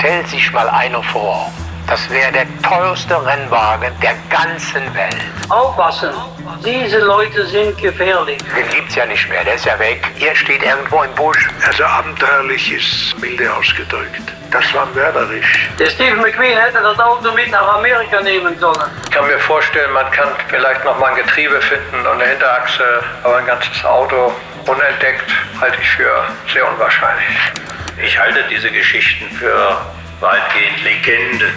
stellt sich mal einer vor. Das wäre der teuerste Rennwagen der ganzen Welt. Aufpassen, diese Leute sind gefährlich. Den gibt's ja nicht mehr, der ist ja weg. Hier steht irgendwo im Busch. Also abenteuerlich ist milde ausgedrückt. Das war mörderisch. Der Steve McQueen hätte das Auto mit nach Amerika nehmen sollen. Ich kann mir vorstellen, man kann vielleicht noch mal ein Getriebe finden und eine Hinterachse, aber ein ganzes Auto unentdeckt halte ich für sehr unwahrscheinlich. Ich halte diese Geschichten für weitgehend Legende.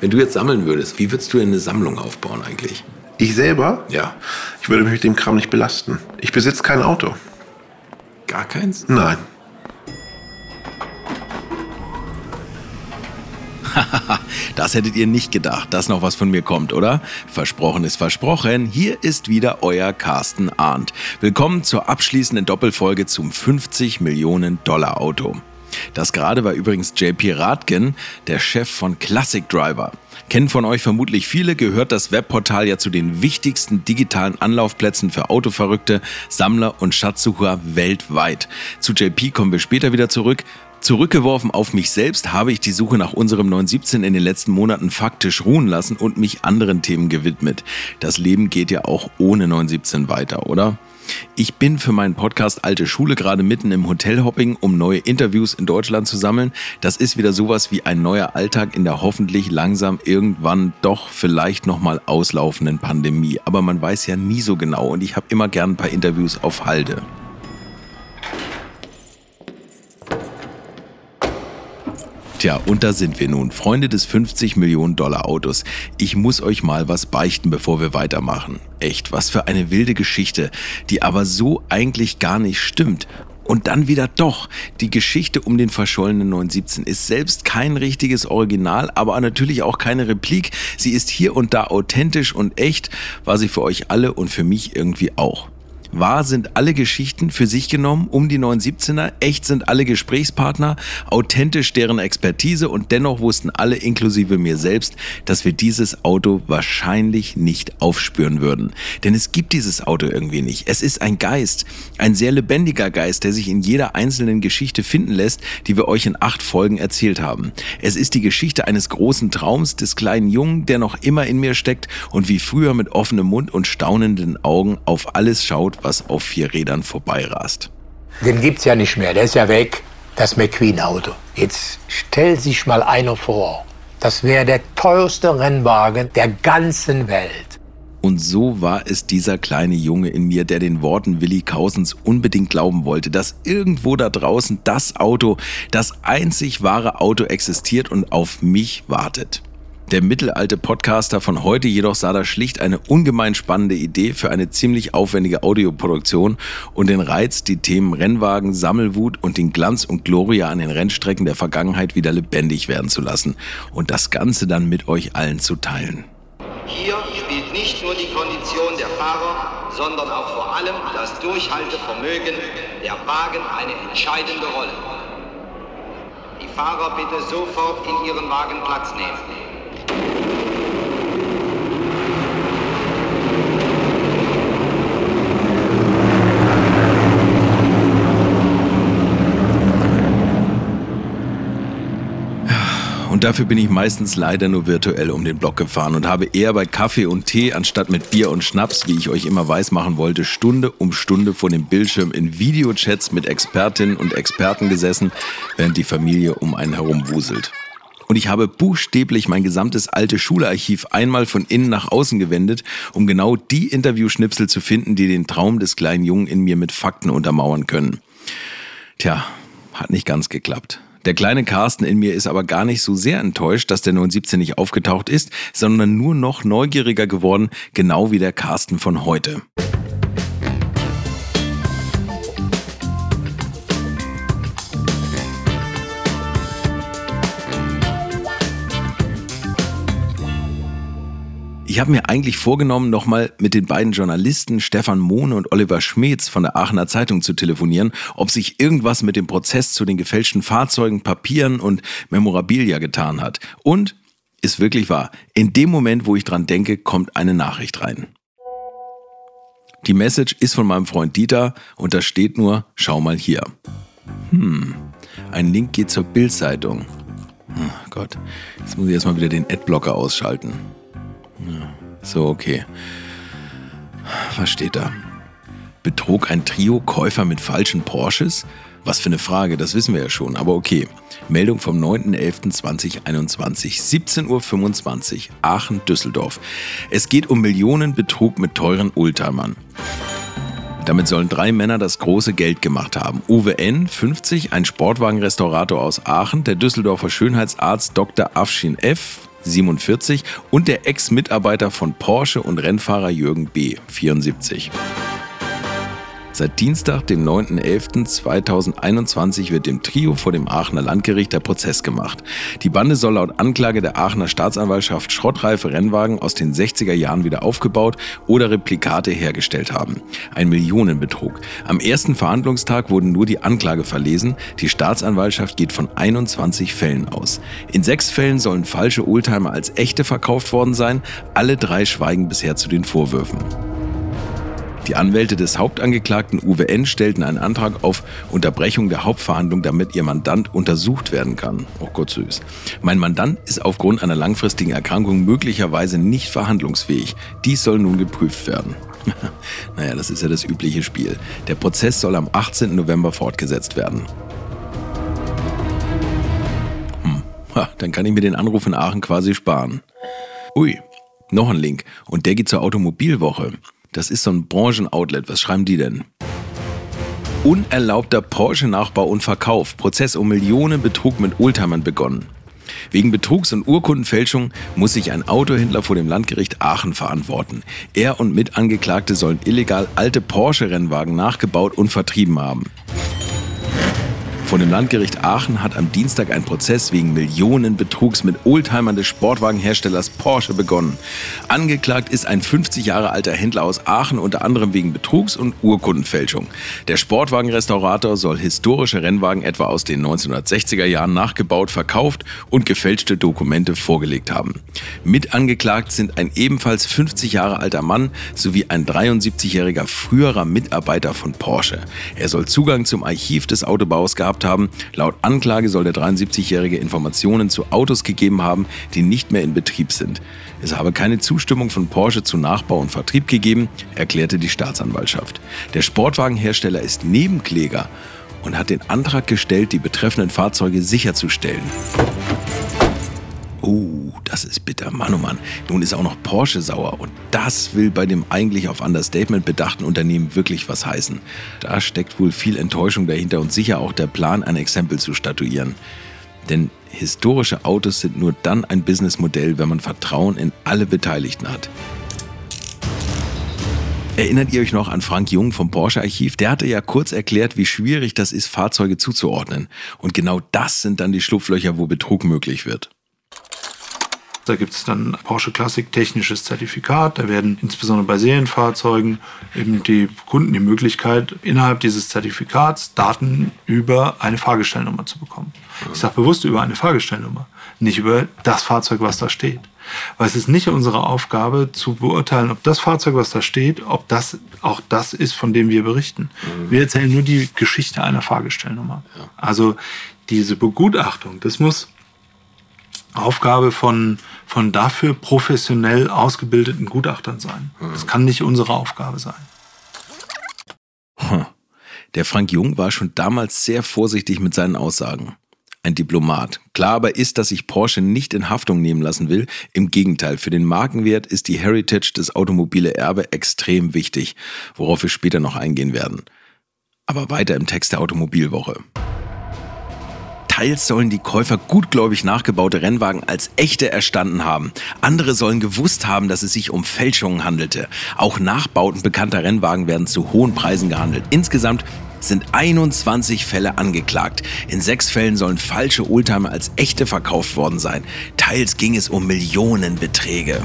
Wenn du jetzt sammeln würdest, wie würdest du eine Sammlung aufbauen eigentlich? Ich selber? Ja. Ich würde mich mit dem Kram nicht belasten. Ich besitze kein Auto. Gar keins? Nein. das hättet ihr nicht gedacht, dass noch was von mir kommt, oder? Versprochen ist versprochen. Hier ist wieder euer Carsten Arndt. Willkommen zur abschließenden Doppelfolge zum 50 Millionen Dollar Auto. Das gerade war übrigens JP Radgen, der Chef von Classic Driver. Kennen von euch vermutlich viele, gehört das Webportal ja zu den wichtigsten digitalen Anlaufplätzen für Autoverrückte, Sammler und Schatzsucher weltweit. Zu JP kommen wir später wieder zurück. Zurückgeworfen auf mich selbst habe ich die Suche nach unserem 917 in den letzten Monaten faktisch ruhen lassen und mich anderen Themen gewidmet. Das Leben geht ja auch ohne 917 weiter, oder? Ich bin für meinen Podcast Alte Schule gerade mitten im Hotelhopping, um neue Interviews in Deutschland zu sammeln. Das ist wieder sowas wie ein neuer Alltag in der hoffentlich langsam irgendwann doch vielleicht nochmal auslaufenden Pandemie. Aber man weiß ja nie so genau und ich habe immer gern ein paar Interviews auf Halde. Tja, und da sind wir nun, Freunde des 50 Millionen Dollar Autos. Ich muss euch mal was beichten, bevor wir weitermachen. Echt, was für eine wilde Geschichte, die aber so eigentlich gar nicht stimmt. Und dann wieder doch. Die Geschichte um den verschollenen 917 ist selbst kein richtiges Original, aber natürlich auch keine Replik. Sie ist hier und da authentisch und echt, war sie für euch alle und für mich irgendwie auch. Wahr sind alle Geschichten für sich genommen um die 917er, echt sind alle Gesprächspartner, authentisch deren Expertise und dennoch wussten alle inklusive mir selbst, dass wir dieses Auto wahrscheinlich nicht aufspüren würden. Denn es gibt dieses Auto irgendwie nicht. Es ist ein Geist, ein sehr lebendiger Geist, der sich in jeder einzelnen Geschichte finden lässt, die wir euch in acht Folgen erzählt haben. Es ist die Geschichte eines großen Traums des kleinen Jungen, der noch immer in mir steckt und wie früher mit offenem Mund und staunenden Augen auf alles schaut, was auf vier Rädern vorbeirast. Den gibt's ja nicht mehr, der ist ja weg, das McQueen-Auto. Jetzt stell sich mal einer vor, das wäre der teuerste Rennwagen der ganzen Welt. Und so war es dieser kleine Junge in mir, der den Worten Willi Kausens unbedingt glauben wollte, dass irgendwo da draußen das Auto, das einzig wahre Auto existiert und auf mich wartet. Der mittelalte Podcaster von heute jedoch sah da schlicht eine ungemein spannende Idee für eine ziemlich aufwendige Audioproduktion und den Reiz, die Themen Rennwagen, Sammelwut und den Glanz und Gloria an den Rennstrecken der Vergangenheit wieder lebendig werden zu lassen und das Ganze dann mit euch allen zu teilen. Hier spielt nicht nur die Kondition der Fahrer, sondern auch vor allem das Durchhaltevermögen der Wagen eine entscheidende Rolle. Die Fahrer bitte sofort in ihren Wagen Platz nehmen. Und dafür bin ich meistens leider nur virtuell um den Block gefahren und habe eher bei Kaffee und Tee anstatt mit Bier und Schnaps, wie ich euch immer weiß machen wollte, Stunde um Stunde vor dem Bildschirm in Videochats mit Expertinnen und Experten gesessen, während die Familie um einen herum wuselt. Und ich habe buchstäblich mein gesamtes alte Schularchiv einmal von innen nach außen gewendet, um genau die Interviewschnipsel zu finden, die den Traum des kleinen Jungen in mir mit Fakten untermauern können. Tja, hat nicht ganz geklappt. Der kleine Carsten in mir ist aber gar nicht so sehr enttäuscht, dass der 917 nicht aufgetaucht ist, sondern nur noch neugieriger geworden, genau wie der Carsten von heute. Ich habe mir eigentlich vorgenommen, nochmal mit den beiden Journalisten Stefan Mohne und Oliver Schmeetz von der Aachener Zeitung zu telefonieren, ob sich irgendwas mit dem Prozess zu den gefälschten Fahrzeugen, Papieren und Memorabilia getan hat. Und ist wirklich wahr. In dem Moment, wo ich dran denke, kommt eine Nachricht rein. Die Message ist von meinem Freund Dieter und da steht nur, schau mal hier. Hm, ein Link geht zur Bildzeitung. Oh Gott, jetzt muss ich erstmal wieder den Adblocker ausschalten. So, okay. Was steht da? Betrog ein Trio Käufer mit falschen Porsches? Was für eine Frage, das wissen wir ja schon, aber okay. Meldung vom 9.11.2021, 17.25 Uhr, Aachen-Düsseldorf. Es geht um Millionenbetrug mit teuren Oldtimern. Damit sollen drei Männer das große Geld gemacht haben. Uwe N., 50, ein Sportwagenrestaurator aus Aachen, der Düsseldorfer Schönheitsarzt Dr. Afshin F., 47 und der Ex-Mitarbeiter von Porsche und Rennfahrer Jürgen B., 74. Seit Dienstag, dem 9.11.2021, wird dem Trio vor dem Aachener Landgericht der Prozess gemacht. Die Bande soll laut Anklage der Aachener Staatsanwaltschaft schrottreife Rennwagen aus den 60er Jahren wieder aufgebaut oder Replikate hergestellt haben. Ein Millionenbetrug. Am ersten Verhandlungstag wurden nur die Anklage verlesen. Die Staatsanwaltschaft geht von 21 Fällen aus. In sechs Fällen sollen falsche Oldtimer als echte verkauft worden sein. Alle drei schweigen bisher zu den Vorwürfen. Die Anwälte des Hauptangeklagten Uwe N. stellten einen Antrag auf Unterbrechung der Hauptverhandlung, damit ihr Mandant untersucht werden kann. Oh Gott süß. Mein Mandant ist aufgrund einer langfristigen Erkrankung möglicherweise nicht verhandlungsfähig. Dies soll nun geprüft werden. naja, das ist ja das übliche Spiel. Der Prozess soll am 18. November fortgesetzt werden. Hm, ha, dann kann ich mir den Anruf in Aachen quasi sparen. Ui, noch ein Link. Und der geht zur Automobilwoche. Das ist so ein Branchenoutlet. Was schreiben die denn? Unerlaubter Porsche-Nachbau und Verkauf. Prozess um Millionen Betrug mit Oldtimern begonnen. Wegen Betrugs- und Urkundenfälschung muss sich ein Autohändler vor dem Landgericht Aachen verantworten. Er und Mitangeklagte sollen illegal alte Porsche-Rennwagen nachgebaut und vertrieben haben. Vor dem Landgericht Aachen hat am Dienstag ein Prozess wegen Millionenbetrugs mit Oldtimern des Sportwagenherstellers Porsche begonnen. Angeklagt ist ein 50 Jahre alter Händler aus Aachen unter anderem wegen Betrugs und Urkundenfälschung. Der Sportwagenrestaurator soll historische Rennwagen etwa aus den 1960er Jahren nachgebaut, verkauft und gefälschte Dokumente vorgelegt haben. Mit angeklagt sind ein ebenfalls 50 Jahre alter Mann sowie ein 73-jähriger früherer Mitarbeiter von Porsche. Er soll Zugang zum Archiv des Autobaus gehabt gehabt haben. Laut Anklage soll der 73-Jährige Informationen zu Autos gegeben haben, die nicht mehr in Betrieb sind. Es habe keine Zustimmung von Porsche zu Nachbau und Vertrieb gegeben, erklärte die Staatsanwaltschaft. Der Sportwagenhersteller ist Nebenkläger und hat den Antrag gestellt, die betreffenden Fahrzeuge sicherzustellen. Oh, das ist bitter. Mann, oh Mann. Nun ist auch noch Porsche sauer. Und das will bei dem eigentlich auf Understatement bedachten Unternehmen wirklich was heißen. Da steckt wohl viel Enttäuschung dahinter und sicher auch der Plan, ein Exempel zu statuieren. Denn historische Autos sind nur dann ein Businessmodell, wenn man Vertrauen in alle Beteiligten hat. Erinnert ihr euch noch an Frank Jung vom Porsche Archiv? Der hatte ja kurz erklärt, wie schwierig das ist, Fahrzeuge zuzuordnen. Und genau das sind dann die Schlupflöcher, wo Betrug möglich wird. Da gibt es dann Porsche Classic technisches Zertifikat. Da werden insbesondere bei Serienfahrzeugen eben die Kunden die Möglichkeit, innerhalb dieses Zertifikats Daten über eine Fahrgestellnummer zu bekommen. Ich sage bewusst über eine Fahrgestellnummer, nicht über das Fahrzeug, was da steht. Weil es ist nicht unsere Aufgabe zu beurteilen, ob das Fahrzeug, was da steht, ob das auch das ist, von dem wir berichten. Wir erzählen nur die Geschichte einer Fahrgestellnummer. Also diese Begutachtung, das muss Aufgabe von, von dafür professionell ausgebildeten Gutachtern sein. Das kann nicht unsere Aufgabe sein. Der Frank Jung war schon damals sehr vorsichtig mit seinen Aussagen. Ein Diplomat. Klar aber ist, dass sich Porsche nicht in Haftung nehmen lassen will. Im Gegenteil, für den Markenwert ist die Heritage des automobile Erbe extrem wichtig, worauf wir später noch eingehen werden. Aber weiter im Text der Automobilwoche. Teils sollen die Käufer gutgläubig nachgebaute Rennwagen als echte erstanden haben. Andere sollen gewusst haben, dass es sich um Fälschungen handelte. Auch Nachbauten bekannter Rennwagen werden zu hohen Preisen gehandelt. Insgesamt sind 21 Fälle angeklagt. In sechs Fällen sollen falsche Oldtimer als echte verkauft worden sein. Teils ging es um Millionenbeträge.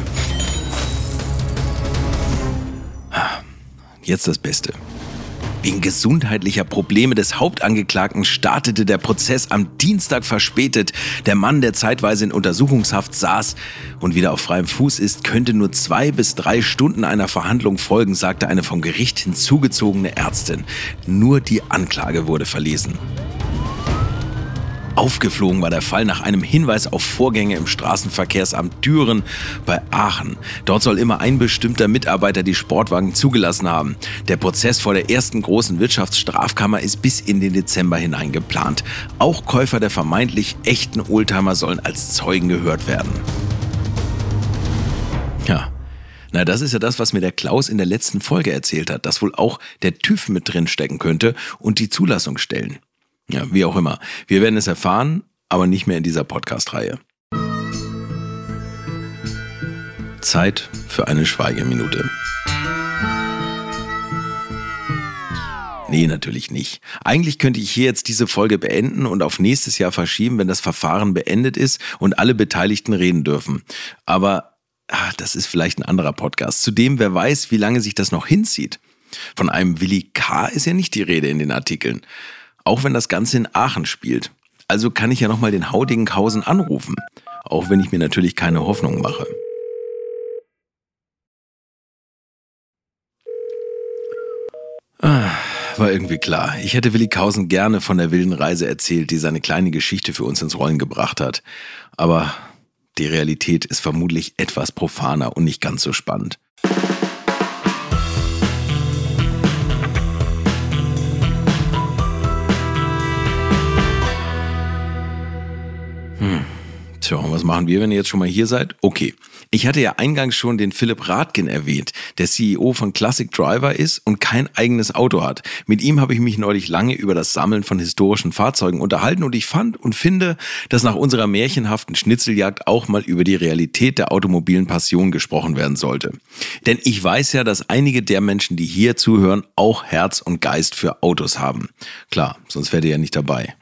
Ah, jetzt das Beste. Wegen gesundheitlicher Probleme des Hauptangeklagten startete der Prozess am Dienstag verspätet. Der Mann, der zeitweise in Untersuchungshaft saß und wieder auf freiem Fuß ist, könnte nur zwei bis drei Stunden einer Verhandlung folgen, sagte eine vom Gericht hinzugezogene Ärztin. Nur die Anklage wurde verlesen. Aufgeflogen war der Fall nach einem Hinweis auf Vorgänge im Straßenverkehrsamt Düren bei Aachen. Dort soll immer ein bestimmter Mitarbeiter die Sportwagen zugelassen haben. Der Prozess vor der ersten großen Wirtschaftsstrafkammer ist bis in den Dezember hinein geplant. Auch Käufer der vermeintlich echten Oldtimer sollen als Zeugen gehört werden. Ja, na, das ist ja das, was mir der Klaus in der letzten Folge erzählt hat, dass wohl auch der TÜV mit drin stecken könnte und die Zulassung stellen. Ja, wie auch immer. Wir werden es erfahren, aber nicht mehr in dieser Podcast-Reihe. Zeit für eine Schweigeminute. Nee, natürlich nicht. Eigentlich könnte ich hier jetzt diese Folge beenden und auf nächstes Jahr verschieben, wenn das Verfahren beendet ist und alle Beteiligten reden dürfen. Aber ach, das ist vielleicht ein anderer Podcast. Zudem, wer weiß, wie lange sich das noch hinzieht. Von einem Willi K. ist ja nicht die Rede in den Artikeln auch wenn das Ganze in Aachen spielt. Also kann ich ja nochmal den Haudingenhausen anrufen, auch wenn ich mir natürlich keine Hoffnung mache. Ah, war irgendwie klar. Ich hätte Willi Kausen gerne von der wilden Reise erzählt, die seine kleine Geschichte für uns ins Rollen gebracht hat. Aber die Realität ist vermutlich etwas profaner und nicht ganz so spannend. Tja, und was machen wir, wenn ihr jetzt schon mal hier seid? Okay. Ich hatte ja eingangs schon den Philipp Radkin erwähnt, der CEO von Classic Driver ist und kein eigenes Auto hat. Mit ihm habe ich mich neulich lange über das Sammeln von historischen Fahrzeugen unterhalten und ich fand und finde, dass nach unserer märchenhaften Schnitzeljagd auch mal über die Realität der automobilen Passion gesprochen werden sollte. Denn ich weiß ja, dass einige der Menschen, die hier zuhören, auch Herz und Geist für Autos haben. Klar, sonst wärt ihr ja nicht dabei.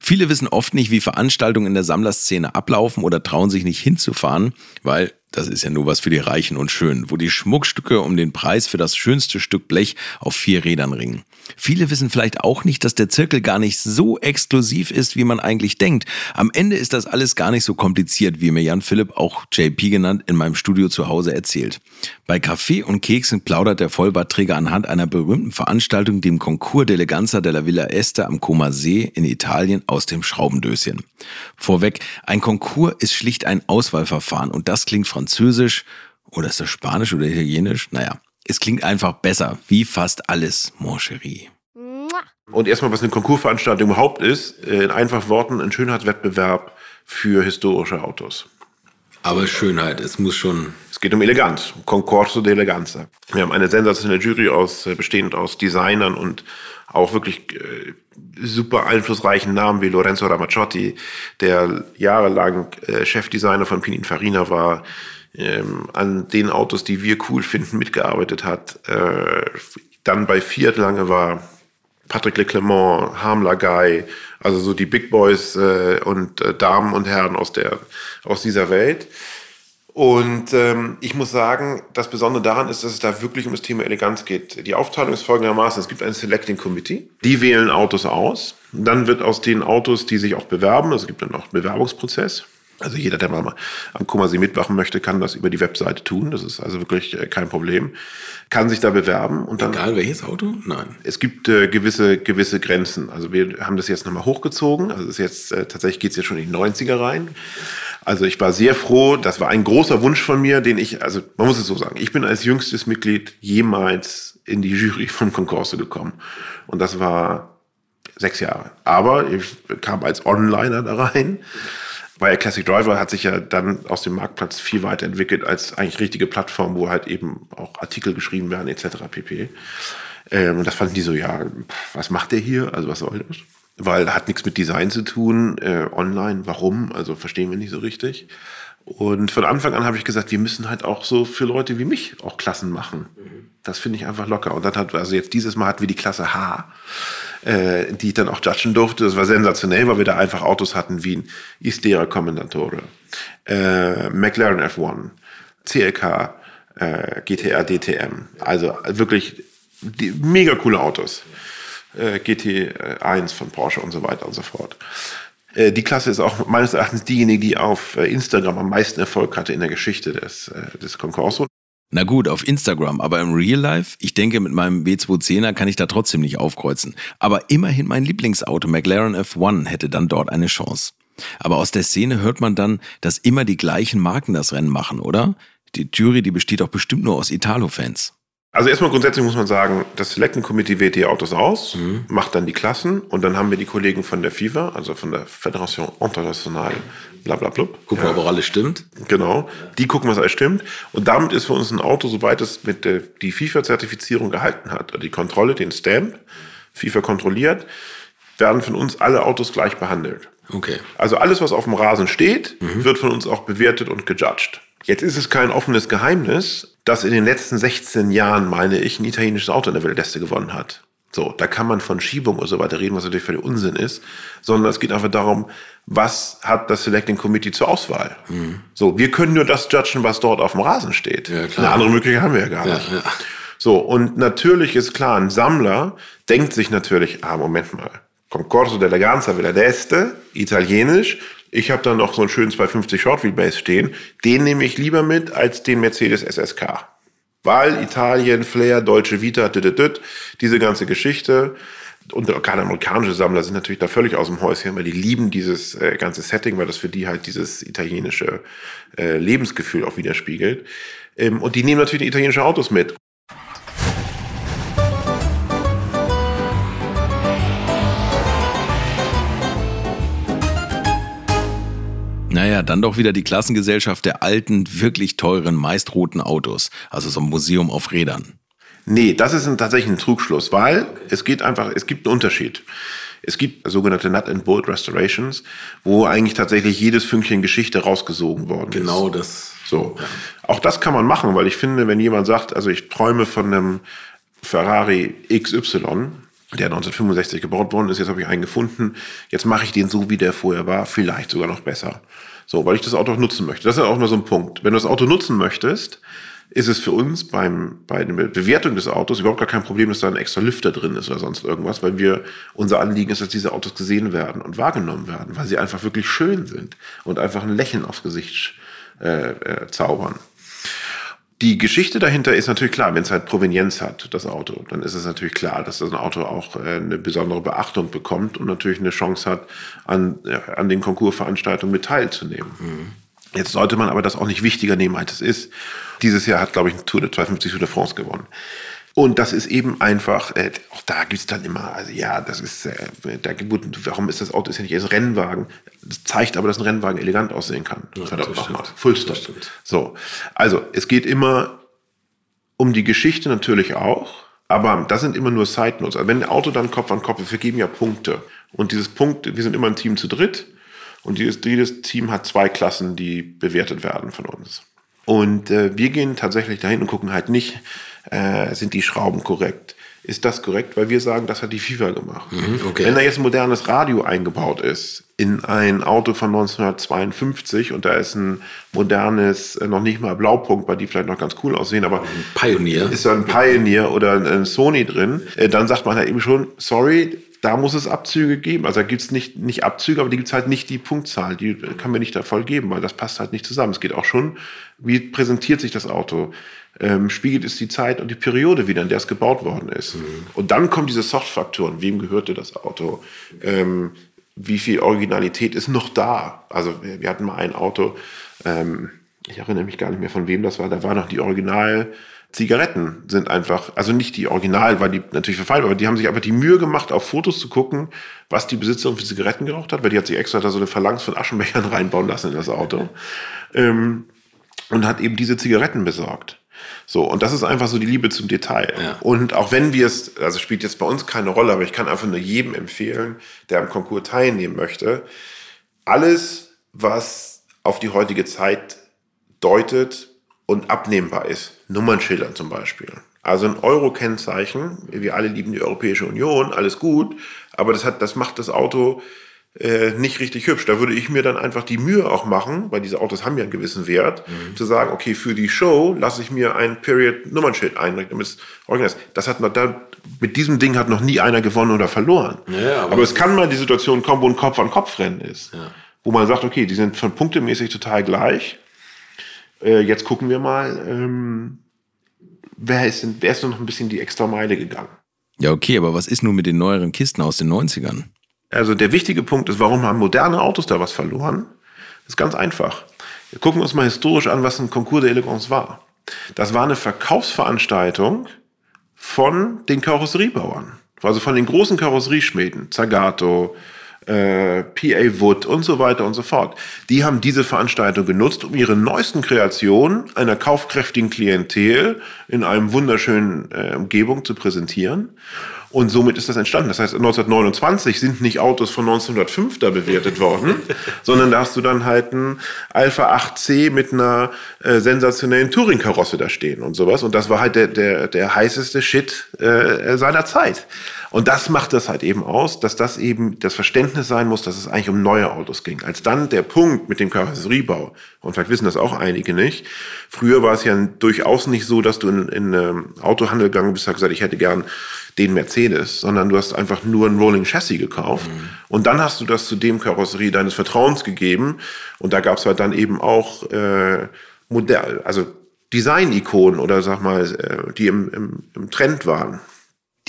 Viele wissen oft nicht, wie Veranstaltungen in der Sammlerszene ablaufen oder trauen sich nicht hinzufahren, weil das ist ja nur was für die Reichen und Schönen, wo die Schmuckstücke um den Preis für das schönste Stück Blech auf vier Rädern ringen. Viele wissen vielleicht auch nicht, dass der Zirkel gar nicht so exklusiv ist, wie man eigentlich denkt. Am Ende ist das alles gar nicht so kompliziert, wie mir Jan Philipp, auch JP genannt, in meinem Studio zu Hause erzählt. Bei Kaffee und Keksen plaudert der Vollbartträger anhand einer berühmten Veranstaltung, dem Concours d'Eleganza della Villa Este am Como See in Italien, aus dem Schraubendöschen. Vorweg, ein Konkurs ist schlicht ein Auswahlverfahren und das klingt französisch oder ist das Spanisch oder Italienisch? Naja, es klingt einfach besser, wie fast alles, mon chéri. Und erstmal, was eine Konkursveranstaltung überhaupt ist, äh, in einfachen Worten ein Schönheitswettbewerb für historische Autos. Aber Schönheit, es muss schon. Es geht um Eleganz, Concorso de Eleganza. Wir haben eine sensationelle Jury aus, äh, bestehend aus Designern und auch wirklich äh, super einflussreichen Namen wie Lorenzo Ramaciotti, der jahrelang äh, Chefdesigner von Pininfarina war, ähm, an den Autos, die wir cool finden, mitgearbeitet hat. Äh, dann bei Fiat lange war Patrick Leclermont, Harm Lagai, also so die Big Boys äh, und äh, Damen und Herren aus, der, aus dieser Welt. Und ähm, ich muss sagen, das Besondere daran ist, dass es da wirklich um das Thema Eleganz geht. Die Aufteilung ist folgendermaßen: Es gibt ein Selecting Committee, die wählen Autos aus. Dann wird aus den Autos, die sich auch bewerben, also es gibt dann auch einen Bewerbungsprozess. Also jeder, der mal am Kummersee mitmachen möchte, kann das über die Webseite tun. Das ist also wirklich äh, kein Problem. Kann sich da bewerben und dann. Egal welches Auto? Nein. Es gibt äh, gewisse, gewisse Grenzen. Also wir haben das jetzt nochmal hochgezogen. Also ist jetzt, äh, tatsächlich geht's jetzt schon in die 90er rein. Also ich war sehr froh, das war ein großer Wunsch von mir, den ich, also man muss es so sagen, ich bin als jüngstes Mitglied jemals in die Jury von Concorso gekommen. Und das war sechs Jahre. Aber ich kam als Onliner da rein. Weil Classic Driver hat sich ja dann aus dem Marktplatz viel weiterentwickelt als eigentlich richtige Plattform, wo halt eben auch Artikel geschrieben werden etc. pp. Ähm, und das fanden die so, ja, was macht der hier? Also was soll das? Weil hat nichts mit Design zu tun, äh, online, warum, also verstehen wir nicht so richtig. Und von Anfang an habe ich gesagt, wir müssen halt auch so für Leute wie mich auch Klassen machen. Das finde ich einfach locker. Und dann hat, also jetzt dieses Mal hatten wir die Klasse H, äh, die ich dann auch judgen durfte. Das war sensationell, weil wir da einfach Autos hatten wie ein Istera Commendatore, äh, McLaren F1, CLK, äh, GTR DTM. Also wirklich die, mega coole Autos. Äh, GT1 von Porsche und so weiter und so fort. Äh, die Klasse ist auch meines Erachtens diejenige, die auf äh, Instagram am meisten Erfolg hatte in der Geschichte des, äh, des Concorso. Na gut, auf Instagram, aber im Real Life, ich denke, mit meinem B210er kann ich da trotzdem nicht aufkreuzen. Aber immerhin mein Lieblingsauto, McLaren F1, hätte dann dort eine Chance. Aber aus der Szene hört man dann, dass immer die gleichen Marken das Rennen machen, oder? Die Jury, die besteht doch bestimmt nur aus Italo-Fans. Also erstmal grundsätzlich muss man sagen, das Selecting Committee wählt die Autos aus, mhm. macht dann die Klassen und dann haben wir die Kollegen von der FIFA, also von der Fédération Internationale, bla bla bla. Gucken, ja. ob alles stimmt. Genau, die gucken, was alles stimmt. Und damit ist für uns ein Auto, sobald es mit der die FIFA-Zertifizierung gehalten hat, also die Kontrolle, den Stamp, FIFA kontrolliert, werden von uns alle Autos gleich behandelt. Okay. Also alles, was auf dem Rasen steht, mhm. wird von uns auch bewertet und gejudged. Jetzt ist es kein offenes Geheimnis, dass in den letzten 16 Jahren, meine ich, ein italienisches Auto in der Weltliste gewonnen hat. So, da kann man von Schiebung und so weiter reden, was natürlich völlig Unsinn ist, sondern es geht einfach darum, was hat das Selecting Committee zur Auswahl? Mhm. So, wir können nur das judgen, was dort auf dem Rasen steht. Ja, Eine andere Möglichkeit haben wir ja gar nicht. Ja, ja. So, und natürlich ist klar, ein Sammler denkt sich natürlich, ah, Moment mal, Concorso d'Eleganza Villa d'Este, italienisch, ich habe dann noch so einen schönen 250 Short Wheelbase stehen. Den nehme ich lieber mit als den Mercedes SSK. Weil Italien, Flair, Deutsche Vita, düdüdüd, diese ganze Geschichte. Und gerade amerikanische Sammler sind natürlich da völlig aus dem Häuschen, weil die lieben dieses äh, ganze Setting, weil das für die halt dieses italienische äh, Lebensgefühl auch widerspiegelt. Ähm, und die nehmen natürlich italienische Autos mit. Naja, dann doch wieder die Klassengesellschaft der alten, wirklich teuren, meist roten Autos. Also so ein Museum auf Rädern. Nee, das ist ein, tatsächlich ein Trugschluss, weil es geht einfach, es gibt einen Unterschied. Es gibt sogenannte Nut and Bolt Restorations, wo eigentlich tatsächlich jedes Fünkchen Geschichte rausgesogen worden ist. Genau das. So. Ja. Auch das kann man machen, weil ich finde, wenn jemand sagt, also ich träume von einem Ferrari XY, der 1965 gebaut worden ist. Jetzt habe ich einen gefunden. Jetzt mache ich den so, wie der vorher war, vielleicht sogar noch besser. So, weil ich das Auto auch nutzen möchte. Das ist auch nur so ein Punkt. Wenn du das Auto nutzen möchtest, ist es für uns beim, bei der Bewertung des Autos überhaupt gar kein Problem, dass da ein extra Lüfter drin ist oder sonst irgendwas, weil wir, unser Anliegen ist, dass diese Autos gesehen werden und wahrgenommen werden, weil sie einfach wirklich schön sind und einfach ein Lächeln aufs Gesicht äh, äh, zaubern. Die Geschichte dahinter ist natürlich klar, wenn es halt Provenienz hat, das Auto, dann ist es natürlich klar, dass das Auto auch äh, eine besondere Beachtung bekommt und natürlich eine Chance hat, an, an den Konkursveranstaltungen mit teilzunehmen. Mhm. Jetzt sollte man aber das auch nicht wichtiger nehmen, als es ist. Dieses Jahr hat, glaube ich, ein Tour de 250 Tour de France gewonnen. Und das ist eben einfach, äh, auch da gibt es dann immer, also ja, das ist, äh, da, warum ist das Auto, ist ja nicht erst Rennwagen. Das zeigt aber, dass ein Rennwagen elegant aussehen kann. Ja, Verdammt nochmal. Fullstop. So. Also, es geht immer um die Geschichte natürlich auch, aber das sind immer nur Side Notes. Also, wenn ein Auto dann Kopf an Kopf ist, wir geben ja Punkte. Und dieses Punkt, wir sind immer ein Team zu dritt. Und jedes, jedes Team hat zwei Klassen, die bewertet werden von uns. Und äh, wir gehen tatsächlich dahin und gucken halt nicht, äh, sind die Schrauben korrekt? Ist das korrekt? Weil wir sagen, das hat die FIFA gemacht. Mhm, okay. Wenn da jetzt ein modernes Radio eingebaut ist in ein Auto von 1952 und da ist ein modernes, äh, noch nicht mal Blaupunkt, bei die vielleicht noch ganz cool aussehen, aber ein Pioneer. ist da ein Pioneer oder ein Sony drin, äh, dann sagt man halt eben schon, sorry, da muss es Abzüge geben. Also da gibt es nicht, nicht Abzüge, aber die gibt es halt nicht die Punktzahl. Die kann mir nicht da voll geben, weil das passt halt nicht zusammen. Es geht auch schon, wie präsentiert sich das Auto? ähm, spiegelt es die Zeit und die Periode wieder, in der es gebaut worden ist. Mhm. Und dann kommen diese Soft-Faktoren. Wem gehörte das Auto? Ähm, wie viel Originalität ist noch da? Also wir, wir hatten mal ein Auto, ähm, ich erinnere mich gar nicht mehr von wem das war, da war noch die Original- Zigaretten sind einfach, also nicht die Original, weil die natürlich verfallen, aber die haben sich einfach die Mühe gemacht, auf Fotos zu gucken, was die Besitzerin für Zigaretten geraucht hat, weil die hat sich extra da so eine Phalanx von Aschenbechern reinbauen lassen in das Auto. Ähm, und hat eben diese Zigaretten besorgt. So, und das ist einfach so die Liebe zum Detail. Ja. Und auch wenn wir es, also spielt jetzt bei uns keine Rolle, aber ich kann einfach nur jedem empfehlen, der am Konkurs teilnehmen möchte, alles, was auf die heutige Zeit deutet und abnehmbar ist, Nummernschildern zum Beispiel. Also ein Euro-Kennzeichen, wir alle lieben die Europäische Union, alles gut, aber das, hat, das macht das Auto äh, nicht richtig hübsch. Da würde ich mir dann einfach die Mühe auch machen, weil diese Autos haben ja einen gewissen Wert, mhm. zu sagen, okay, für die Show lasse ich mir ein Period-Nummernschild einrichten, damit es original ist. Das hat noch, da, mit diesem Ding hat noch nie einer gewonnen oder verloren. Ja, aber, aber es kann mal die Situation kommen, wo ein Kopf-an-Kopf-Rennen ist. Ja. Wo man sagt, okay, die sind von punktemäßig total gleich. Äh, jetzt gucken wir mal, ähm, wer, ist denn, wer ist noch ein bisschen die extra Meile gegangen. Ja, okay, aber was ist nun mit den neueren Kisten aus den 90ern? Also der wichtige Punkt ist, warum haben moderne Autos da was verloren? Das ist ganz einfach. Wir gucken uns mal historisch an, was ein Concours d'Elegance war. Das war eine Verkaufsveranstaltung von den Karosseriebauern. Also von den großen Karosserieschmieden. Zagato, äh, PA Wood und so weiter und so fort. Die haben diese Veranstaltung genutzt, um ihre neuesten Kreationen einer kaufkräftigen Klientel in einem wunderschönen äh, Umgebung zu präsentieren. Und somit ist das entstanden. Das heißt, 1929 sind nicht Autos von 1905 da bewertet worden, sondern da hast du dann halt ein Alpha 8C mit einer äh, sensationellen Touring-Karosse da stehen und sowas. Und das war halt der, der, der heißeste Shit äh, seiner Zeit. Und das macht das halt eben aus, dass das eben das Verständnis sein muss, dass es eigentlich um neue Autos ging. Als dann der Punkt mit dem Karosseriebau, und vielleicht wissen das auch einige nicht, früher war es ja durchaus nicht so, dass du in, in ähm, Autohandel gegangen bist und gesagt, ich hätte gern den Mercedes, sondern du hast einfach nur ein Rolling Chassis gekauft. Mhm. Und dann hast du das zu dem Karosserie deines Vertrauens gegeben. Und da gab es halt dann eben auch äh, Modell, also Design-Ikonen oder sag mal, äh, die im, im, im Trend waren.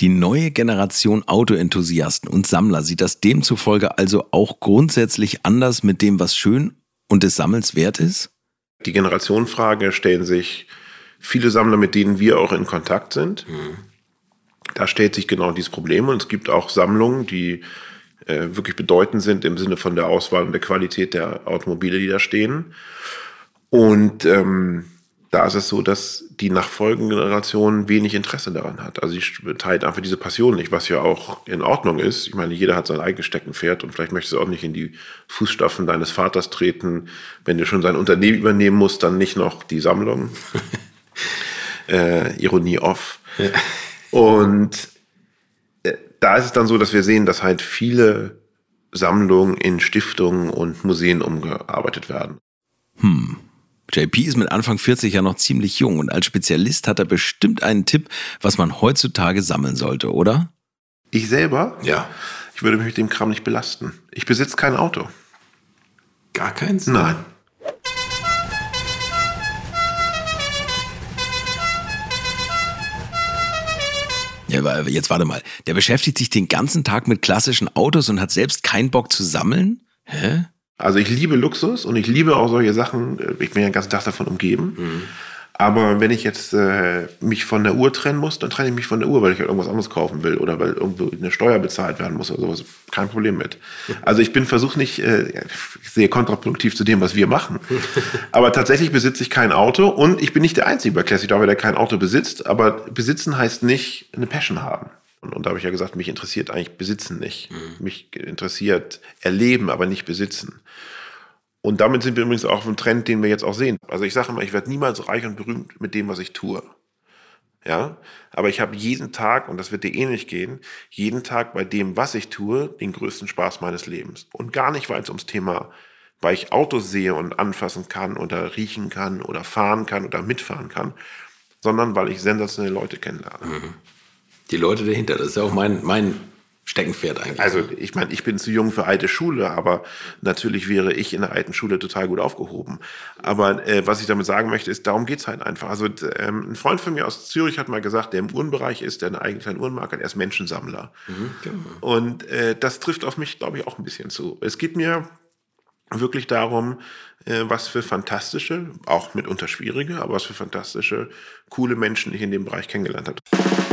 Die neue Generation Autoenthusiasten und Sammler sieht das demzufolge also auch grundsätzlich anders mit dem, was schön und des Sammels wert ist? Die Generationenfrage stellen sich viele Sammler, mit denen wir auch in Kontakt sind. Mhm. Da stellt sich genau dieses Problem und es gibt auch Sammlungen, die äh, wirklich bedeutend sind im Sinne von der Auswahl und der Qualität der Automobile, die da stehen. Und ähm, da ist es so, dass die nachfolgende Generation wenig Interesse daran hat. Also ich teilt einfach diese Passion nicht, was ja auch in Ordnung ist. Ich meine, jeder hat sein eigenes Steckenpferd und vielleicht möchtest du auch nicht in die Fußstapfen deines Vaters treten. Wenn du schon sein Unternehmen übernehmen musst, dann nicht noch die Sammlung. äh, Ironie off. Ja. Und äh, da ist es dann so, dass wir sehen, dass halt viele Sammlungen in Stiftungen und Museen umgearbeitet werden. Hm. JP ist mit Anfang 40 ja noch ziemlich jung und als Spezialist hat er bestimmt einen Tipp, was man heutzutage sammeln sollte, oder? Ich selber? Ja. Ich würde mich mit dem Kram nicht belasten. Ich besitze kein Auto. Gar keins? Nein. Ja, jetzt warte mal. Der beschäftigt sich den ganzen Tag mit klassischen Autos und hat selbst keinen Bock zu sammeln? Hä? Also ich liebe Luxus und ich liebe auch solche Sachen. Ich bin ja den ganzen Tag davon umgeben. Mhm. Aber wenn ich jetzt äh, mich von der Uhr trennen muss, dann trenne ich mich von der Uhr, weil ich halt irgendwas anderes kaufen will oder weil irgendwo eine Steuer bezahlt werden muss oder sowas. Kein Problem mit. Also ich bin versucht nicht äh, sehr kontraproduktiv zu dem, was wir machen. Aber tatsächlich besitze ich kein Auto und ich bin nicht der Einzige bei Classic Dauer, der kein Auto besitzt. Aber besitzen heißt nicht eine Passion haben. Und, und da habe ich ja gesagt, mich interessiert eigentlich Besitzen nicht. Mhm. Mich interessiert Erleben, aber nicht Besitzen. Und damit sind wir übrigens auch auf einem Trend, den wir jetzt auch sehen. Also ich sage immer, ich werde niemals reich und berühmt mit dem, was ich tue. Ja, aber ich habe jeden Tag, und das wird dir ähnlich gehen, jeden Tag bei dem, was ich tue, den größten Spaß meines Lebens. Und gar nicht, weil es ums Thema, weil ich Autos sehe und anfassen kann oder riechen kann oder fahren kann oder mitfahren kann, sondern weil ich sensationelle Leute kennenlerne. Mhm die Leute dahinter. Das ist ja auch mein, mein Steckenpferd eigentlich. Also ich meine, ich bin zu jung für alte Schule, aber natürlich wäre ich in der alten Schule total gut aufgehoben. Aber äh, was ich damit sagen möchte, ist, darum geht's halt einfach. Also ähm, ein Freund von mir aus Zürich hat mal gesagt, der im Uhrenbereich ist, der eine eigene kleine Uhrenmarke hat, er ist Menschensammler. Mhm, genau. Und äh, das trifft auf mich, glaube ich, auch ein bisschen zu. Es geht mir wirklich darum, äh, was für fantastische, auch mitunter schwierige, aber was für fantastische, coole Menschen ich in dem Bereich kennengelernt habe.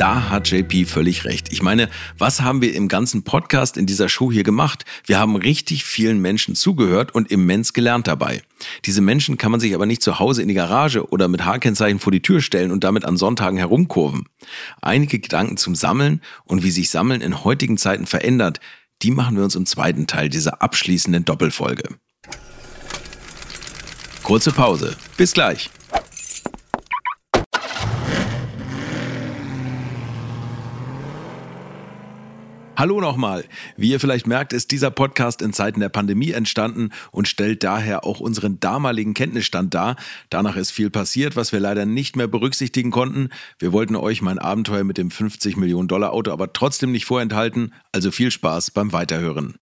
Da hat JP völlig recht. Ich meine, was haben wir im ganzen Podcast in dieser Show hier gemacht? Wir haben richtig vielen Menschen zugehört und immens gelernt dabei. Diese Menschen kann man sich aber nicht zu Hause in die Garage oder mit Haarkennzeichen vor die Tür stellen und damit an Sonntagen herumkurven. Einige Gedanken zum Sammeln und wie sich Sammeln in heutigen Zeiten verändert, die machen wir uns im zweiten Teil dieser abschließenden Doppelfolge. Kurze Pause. Bis gleich. Hallo nochmal. Wie ihr vielleicht merkt, ist dieser Podcast in Zeiten der Pandemie entstanden und stellt daher auch unseren damaligen Kenntnisstand dar. Danach ist viel passiert, was wir leider nicht mehr berücksichtigen konnten. Wir wollten euch mein Abenteuer mit dem 50 Millionen Dollar Auto aber trotzdem nicht vorenthalten. Also viel Spaß beim Weiterhören.